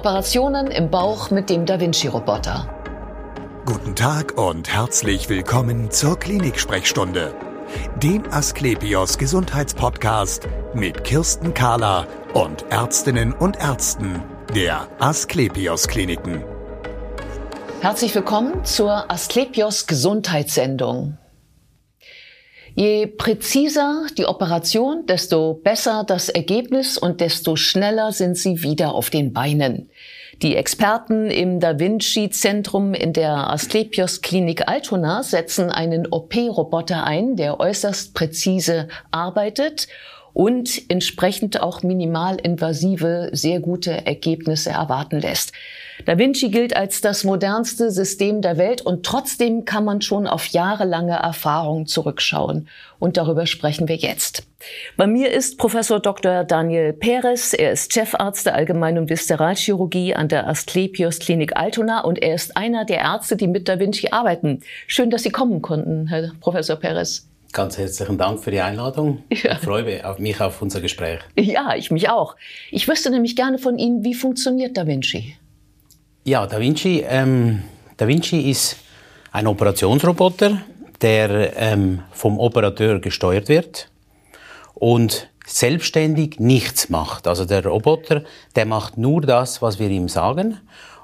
Operationen im Bauch mit dem Da Vinci-Roboter. Guten Tag und herzlich willkommen zur Klinik-Sprechstunde, dem Asklepios Gesundheitspodcast mit Kirsten Kahler und Ärztinnen und Ärzten der Asklepios Kliniken. Herzlich willkommen zur Asklepios Gesundheitssendung. Je präziser die Operation, desto besser das Ergebnis und desto schneller sind sie wieder auf den Beinen. Die Experten im Da Vinci Zentrum in der Asklepios Klinik Altona setzen einen OP-Roboter ein, der äußerst präzise arbeitet und entsprechend auch minimalinvasive, sehr gute Ergebnisse erwarten lässt. Da Vinci gilt als das modernste System der Welt und trotzdem kann man schon auf jahrelange Erfahrung zurückschauen. Und darüber sprechen wir jetzt. Bei mir ist Professor Dr. Daniel Perez. Er ist Chefarzt der Allgemeinen Viszeralchirurgie an der Asklepios Klinik Altona und er ist einer der Ärzte, die mit Da Vinci arbeiten. Schön, dass Sie kommen konnten, Herr Professor Perez. Ganz herzlichen Dank für die Einladung. Ja. Ich freue mich auf unser Gespräch. Ja, ich mich auch. Ich wüsste nämlich gerne von Ihnen, wie funktioniert Da Vinci? Ja, Da Vinci, ähm, da Vinci ist ein Operationsroboter, der ähm, vom Operateur gesteuert wird und selbstständig nichts macht. Also der Roboter, der macht nur das, was wir ihm sagen.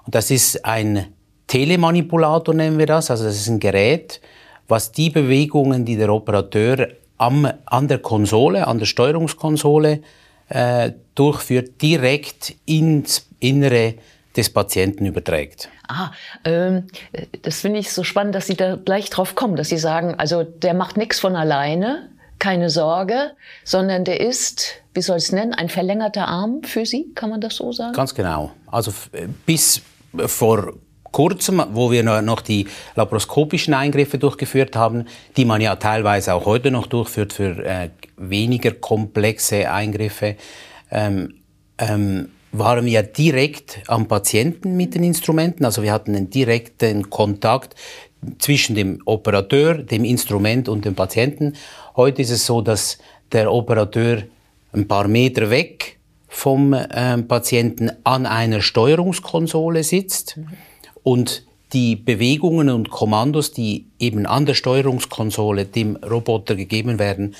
Und das ist ein Telemanipulator, nennen wir das. Also das ist ein Gerät, was die Bewegungen, die der Operateur am, an der Konsole, an der Steuerungskonsole äh, durchführt, direkt ins Innere des Patienten überträgt. Ah, ähm, das finde ich so spannend, dass Sie da gleich drauf kommen, dass Sie sagen, also der macht nichts von alleine, keine Sorge, sondern der ist, wie soll ich es nennen, ein verlängerter Arm für Sie, kann man das so sagen? Ganz genau. Also bis vor kurzem, wo wir noch die laparoskopischen Eingriffe durchgeführt haben, die man ja teilweise auch heute noch durchführt für äh, weniger komplexe Eingriffe, ähm, ähm, waren wir direkt am Patienten mit den Instrumenten. Also wir hatten einen direkten Kontakt zwischen dem Operateur, dem Instrument und dem Patienten. Heute ist es so, dass der Operateur ein paar Meter weg vom äh, Patienten an einer Steuerungskonsole sitzt. Mhm und die Bewegungen und Kommandos, die eben an der Steuerungskonsole dem Roboter gegeben werden,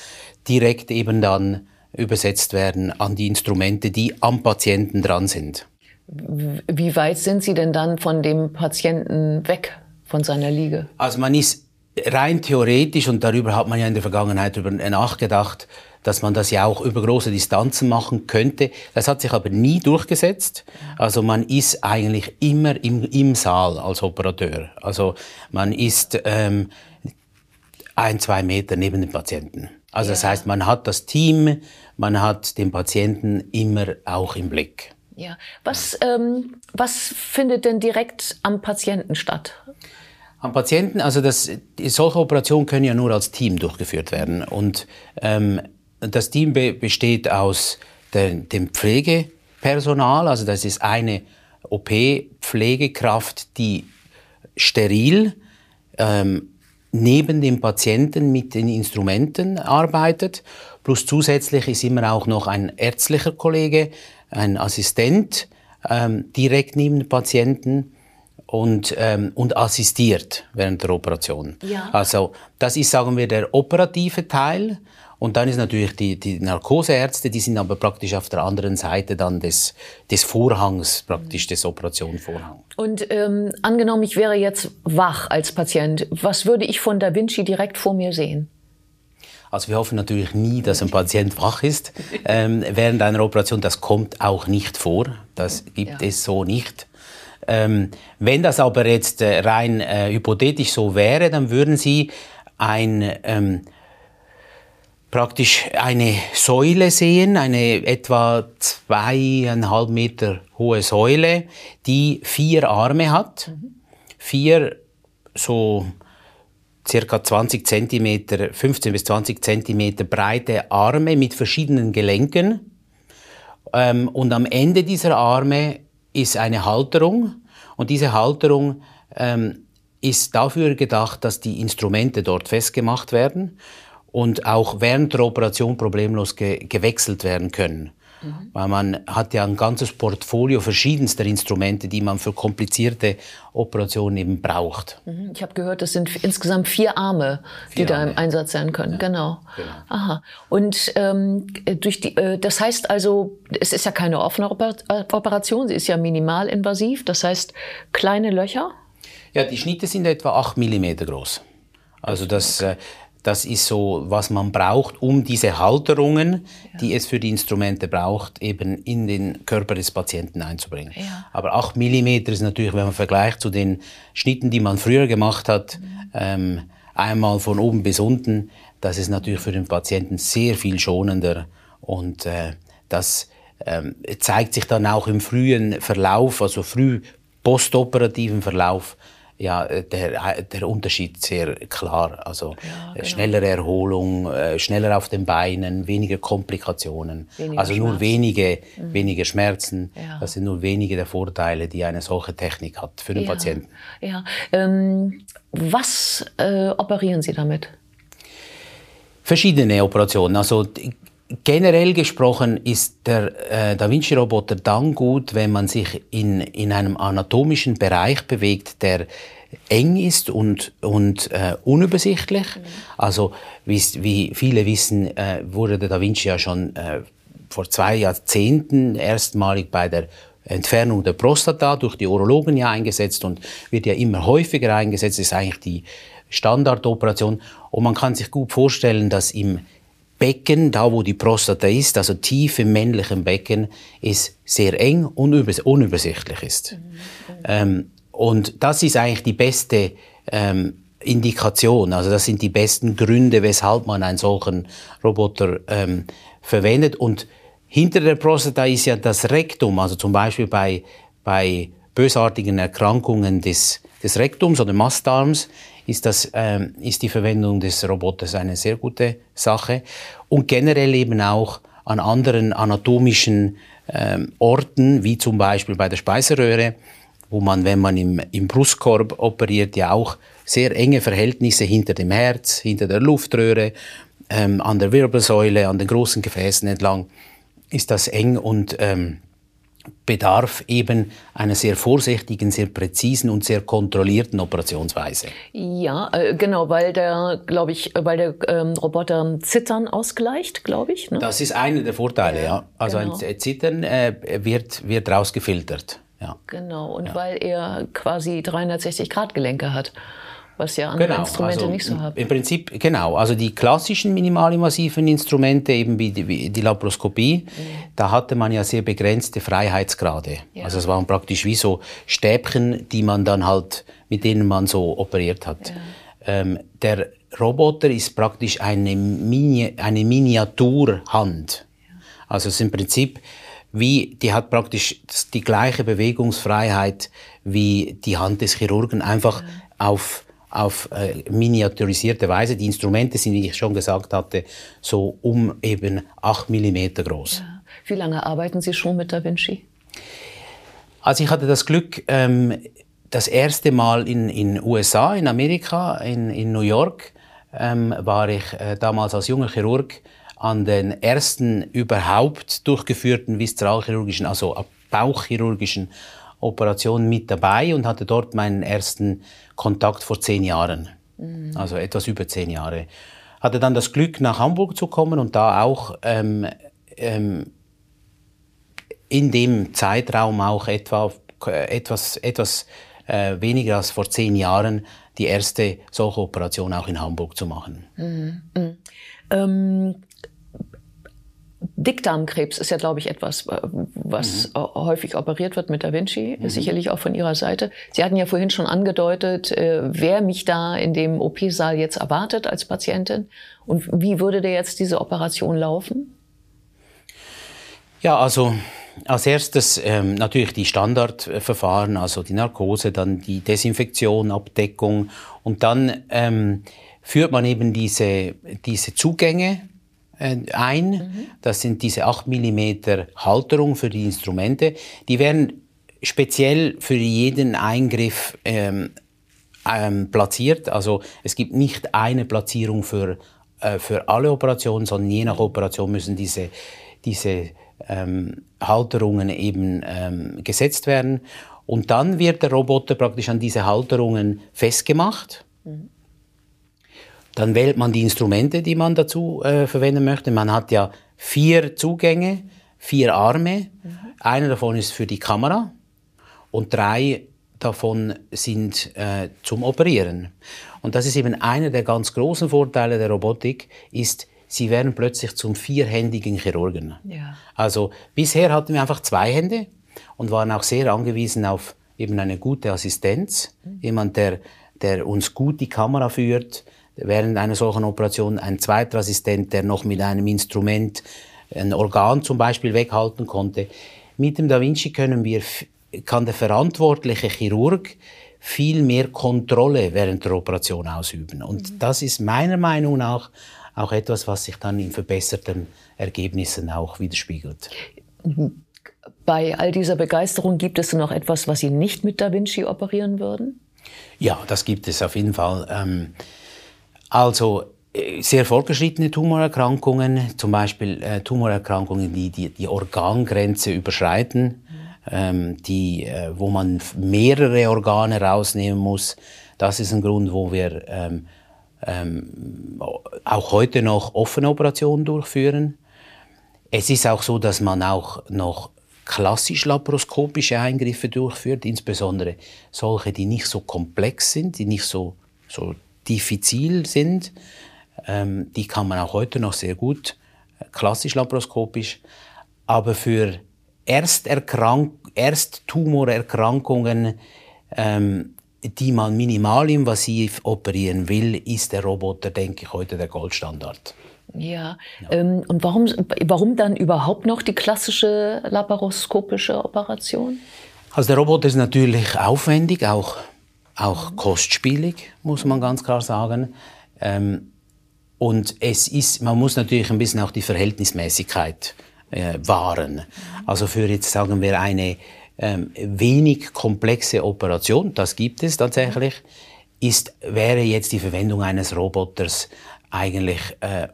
direkt eben dann übersetzt werden an die Instrumente, die am Patienten dran sind. Wie weit sind Sie denn dann von dem Patienten weg von seiner Liege? Also man ist rein theoretisch, und darüber hat man ja in der Vergangenheit nachgedacht, dass man das ja auch über große Distanzen machen könnte. Das hat sich aber nie durchgesetzt. Also man ist eigentlich immer im, im Saal als Operateur. Also man ist ähm, ein, zwei Meter neben dem Patienten. Also das heißt, man hat das Team, man hat den Patienten immer auch im Blick. Ja. Was, ähm, was findet denn direkt am Patienten statt? Am Patienten, also das, solche Operationen können ja nur als Team durchgeführt werden. Und ähm, das Team besteht aus den, dem Pflegepersonal, also das ist eine OP-Pflegekraft, die steril ähm, neben dem Patienten mit den Instrumenten arbeitet. Plus zusätzlich ist immer auch noch ein ärztlicher Kollege, ein Assistent ähm, direkt neben dem Patienten und, ähm, und assistiert während der Operation. Ja. Also das ist, sagen wir, der operative Teil. Und dann ist natürlich die, die Narkoseärzte, die sind aber praktisch auf der anderen Seite dann des, des Vorhangs, praktisch des Operationvorhangs. Und ähm, angenommen, ich wäre jetzt wach als Patient, was würde ich von Da Vinci direkt vor mir sehen? Also wir hoffen natürlich nie, dass ein Patient wach ist ähm, während einer Operation. Das kommt auch nicht vor. Das gibt ja. es so nicht. Ähm, wenn das aber jetzt äh, rein äh, hypothetisch so wäre, dann würden Sie ein ähm, praktisch eine Säule sehen, eine etwa zweieinhalb Meter hohe Säule, die vier Arme hat, vier so circa 20 Zentimeter, 15 bis 20 Zentimeter breite Arme mit verschiedenen Gelenken. Ähm, und am Ende dieser Arme ist eine Halterung. Und diese Halterung ähm, ist dafür gedacht, dass die Instrumente dort festgemacht werden und auch während der Operation problemlos ge gewechselt werden können. Mhm. Weil man hat ja ein ganzes Portfolio verschiedenster Instrumente, die man für komplizierte Operationen eben braucht. Mhm. Ich habe gehört, das sind insgesamt vier Arme, vier die Arme. da im Einsatz sein können. Ja. Genau. genau. Aha. Und ähm, durch die, äh, das heißt also, es ist ja keine offene Operation, sie ist ja minimalinvasiv. Das heißt, kleine Löcher. Ja, die Schnitte sind etwa 8 mm groß. Also das, äh, das ist so, was man braucht, um diese Halterungen, ja. die es für die Instrumente braucht, eben in den Körper des Patienten einzubringen. Ja. Aber 8 mm ist natürlich, wenn man vergleicht zu den Schnitten, die man früher gemacht hat, mhm. ähm, einmal von oben bis unten, das ist natürlich für den Patienten sehr viel schonender und äh, das ähm, zeigt sich dann auch im frühen Verlauf, also früh postoperativen Verlauf, ja, äh, der, der Unterschied sehr klar. Also ja, äh, genau. schnellere Erholung, äh, schneller auf den Beinen, weniger Komplikationen. Weniger also nur wenige, mhm. weniger Schmerzen. Ja. Das sind nur wenige der Vorteile, die eine solche Technik hat für den ja. Patienten. Ja. Ähm, was äh, operieren Sie damit? Verschiedene Operationen. Also Generell gesprochen ist der äh, Da Vinci-Roboter dann gut, wenn man sich in, in einem anatomischen Bereich bewegt, der eng ist und, und äh, unübersichtlich. Mhm. Also wie, wie viele wissen, äh, wurde der Da Vinci ja schon äh, vor zwei Jahrzehnten erstmalig bei der Entfernung der Prostata durch die Urologen ja eingesetzt und wird ja immer häufiger eingesetzt, das ist eigentlich die Standardoperation. Und man kann sich gut vorstellen, dass im Becken, da wo die Prostata ist, also tief im männlichen Becken, ist sehr eng und unübersichtlich ist. Mhm. Ähm, und das ist eigentlich die beste ähm, Indikation, also das sind die besten Gründe, weshalb man einen solchen Roboter ähm, verwendet. Und hinter der Prostata ist ja das Rektum, also zum Beispiel bei, bei bösartigen Erkrankungen des, des Rektums oder Mastdarms ist, das, ähm, ist die Verwendung des Roboters eine sehr gute Sache. Und generell eben auch an anderen anatomischen ähm, Orten, wie zum Beispiel bei der Speiseröhre, wo man, wenn man im, im Brustkorb operiert, ja auch sehr enge Verhältnisse hinter dem Herz, hinter der Luftröhre, ähm, an der Wirbelsäule, an den großen Gefäßen entlang, ist das eng und ähm, bedarf eben einer sehr vorsichtigen, sehr präzisen und sehr kontrollierten Operationsweise. Ja, äh, genau, weil der, glaube ich, weil der ähm, Roboter Zittern ausgleicht, glaube ich. Ne? Das ist einer der Vorteile, ja. Also genau. ein Zittern äh, wird, wird rausgefiltert. Ja. Genau, und ja. weil er quasi 360 Grad Gelenke hat was ja andere genau, Instrumente also nicht so haben. Im Prinzip, genau. Also die klassischen minimalinvasiven Instrumente, eben wie die, wie die Laparoskopie, mhm. da hatte man ja sehr begrenzte Freiheitsgrade. Ja. Also es waren praktisch wie so Stäbchen, die man dann halt, mit denen man so operiert hat. Ja. Ähm, der Roboter ist praktisch eine, Mini, eine Miniaturhand. Ja. Also es ist im Prinzip wie, die hat praktisch die gleiche Bewegungsfreiheit wie die Hand des Chirurgen, einfach auf auf äh, miniaturisierte Weise. Die Instrumente sind, wie ich schon gesagt hatte, so um eben 8 mm groß. Ja. Wie lange arbeiten Sie schon mit Da Vinci? Also ich hatte das Glück, ähm, das erste Mal in den USA, in Amerika, in, in New York, ähm, war ich äh, damals als junger Chirurg an den ersten überhaupt durchgeführten viszeralchirurgischen, also bauchchirurgischen Operationen mit dabei und hatte dort meinen ersten Kontakt vor zehn Jahren. Mhm. Also etwas über zehn Jahre. Hatte dann das Glück, nach Hamburg zu kommen und da auch ähm, ähm, in dem Zeitraum auch etwa, etwas, etwas äh, weniger als vor zehn Jahren die erste solche Operation auch in Hamburg zu machen. Mhm. Mhm. Ähm, Dickdarmkrebs ist ja, glaube ich, etwas, äh, was mhm. häufig operiert wird mit Da Vinci, mhm. sicherlich auch von Ihrer Seite. Sie hatten ja vorhin schon angedeutet, äh, wer mich da in dem OP-Saal jetzt erwartet als Patientin und wie würde der jetzt diese Operation laufen? Ja, also als erstes ähm, natürlich die Standardverfahren, also die Narkose, dann die Desinfektion, Abdeckung und dann ähm, führt man eben diese, diese Zugänge äh, ein. Mhm. Das sind diese 8 mm Halterung für die Instrumente. Die werden speziell für jeden Eingriff ähm, ähm, platziert. Also es gibt nicht eine Platzierung für, äh, für alle Operationen, sondern je nach Operation müssen diese, diese ähm, Halterungen eben ähm, gesetzt werden. Und dann wird der Roboter praktisch an diese Halterungen festgemacht. Mhm. Dann wählt man die Instrumente, die man dazu äh, verwenden möchte. Man hat ja vier Zugänge, vier Arme. Mhm. Einer davon ist für die Kamera und drei davon sind äh, zum Operieren. Und das ist eben einer der ganz großen Vorteile der Robotik, ist, sie werden plötzlich zum vierhändigen Chirurgen. Ja. Also bisher hatten wir einfach zwei Hände und waren auch sehr angewiesen auf eben eine gute Assistenz, mhm. jemand, der, der uns gut die Kamera führt, während einer solchen Operation ein zweiter Assistent, der noch mit einem Instrument ein Organ zum Beispiel weghalten konnte. Mit dem Da Vinci können wir, kann der verantwortliche Chirurg viel mehr Kontrolle während der Operation ausüben. Und mhm. das ist meiner Meinung nach auch etwas, was sich dann in verbesserten Ergebnissen auch widerspiegelt. Bei all dieser Begeisterung gibt es noch etwas, was Sie nicht mit Da Vinci operieren würden? Ja, das gibt es auf jeden Fall. Ähm, also äh, sehr fortgeschrittene Tumorerkrankungen, zum Beispiel äh, Tumorerkrankungen, die, die die Organgrenze überschreiten, ähm, die, äh, wo man mehrere Organe rausnehmen muss. Das ist ein Grund, wo wir ähm, ähm, auch heute noch offene Operationen durchführen. Es ist auch so, dass man auch noch klassisch laparoskopische Eingriffe durchführt, insbesondere solche, die nicht so komplex sind, die nicht so, so diffizil sind. Ähm, die kann man auch heute noch sehr gut, äh, klassisch laparoskopisch. Aber für Ersterkrank Ersttumorerkrankungen, ähm, die man minimalinvasiv operieren will, ist der Roboter, denke ich, heute der Goldstandard. Ja, ja. Ähm, und warum, warum dann überhaupt noch die klassische laparoskopische Operation? Also der Roboter ist natürlich aufwendig, auch auch kostspielig, muss man ganz klar sagen. Ähm, und es ist, man muss natürlich ein bisschen auch die Verhältnismäßigkeit äh, wahren. Also für jetzt sagen wir eine ähm, wenig komplexe Operation, das gibt es tatsächlich, ist, wäre jetzt die Verwendung eines Roboters eigentlich äh,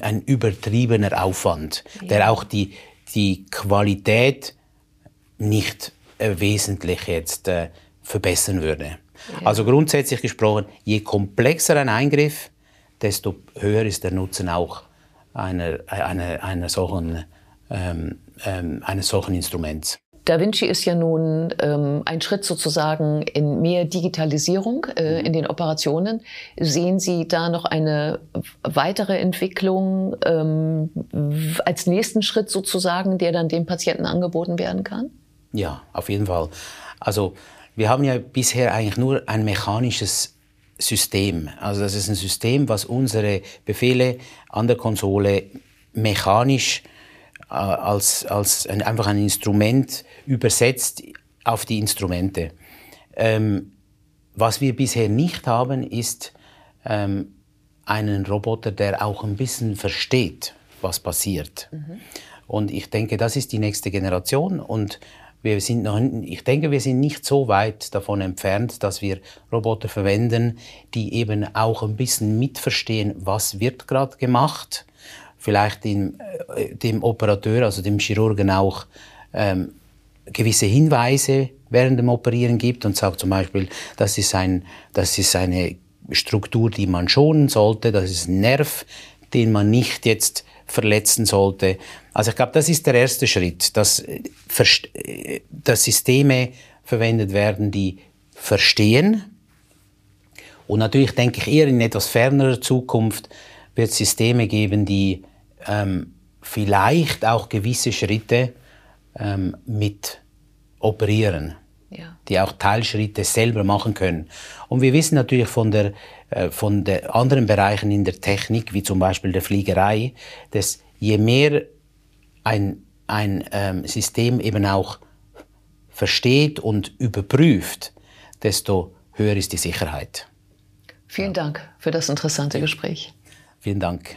ein übertriebener Aufwand, ja. der auch die, die Qualität nicht äh, wesentlich jetzt äh, verbessern würde. Also grundsätzlich gesprochen, je komplexer ein Eingriff, desto höher ist der Nutzen auch einer, einer, einer solchen, ähm, ähm, eines solchen Instruments. Da Vinci ist ja nun ähm, ein Schritt sozusagen in mehr Digitalisierung äh, mhm. in den Operationen. Sehen Sie da noch eine weitere Entwicklung ähm, als nächsten Schritt sozusagen, der dann dem Patienten angeboten werden kann? Ja, auf jeden Fall. Also wir haben ja bisher eigentlich nur ein mechanisches System. Also das ist ein System, was unsere Befehle an der Konsole mechanisch äh, als, als ein, einfach ein Instrument übersetzt auf die Instrumente. Ähm, was wir bisher nicht haben, ist ähm, einen Roboter, der auch ein bisschen versteht, was passiert. Mhm. Und ich denke, das ist die nächste Generation. Und wir sind noch, ich denke, wir sind nicht so weit davon entfernt, dass wir Roboter verwenden, die eben auch ein bisschen mitverstehen, was wird gerade gemacht. Vielleicht dem, äh, dem Operateur, also dem Chirurgen auch ähm, gewisse Hinweise während dem Operieren gibt und sagt zum Beispiel, das ist, ein, das ist eine Struktur, die man schonen sollte, das ist ein Nerv, den man nicht jetzt verletzen sollte. Also ich glaube, das ist der erste Schritt, dass, äh, äh, dass Systeme verwendet werden, die verstehen. Und natürlich denke ich eher in etwas fernerer Zukunft wird es Systeme geben, die ähm, vielleicht auch gewisse Schritte ähm, mit operieren ja. die auch Teilschritte selber machen können. Und wir wissen natürlich von der äh, von den anderen Bereichen in der Technik, wie zum Beispiel der Fliegerei, dass je mehr ein, ein ähm, System eben auch versteht und überprüft, desto höher ist die Sicherheit. Vielen Dank für das interessante Gespräch. Vielen Dank.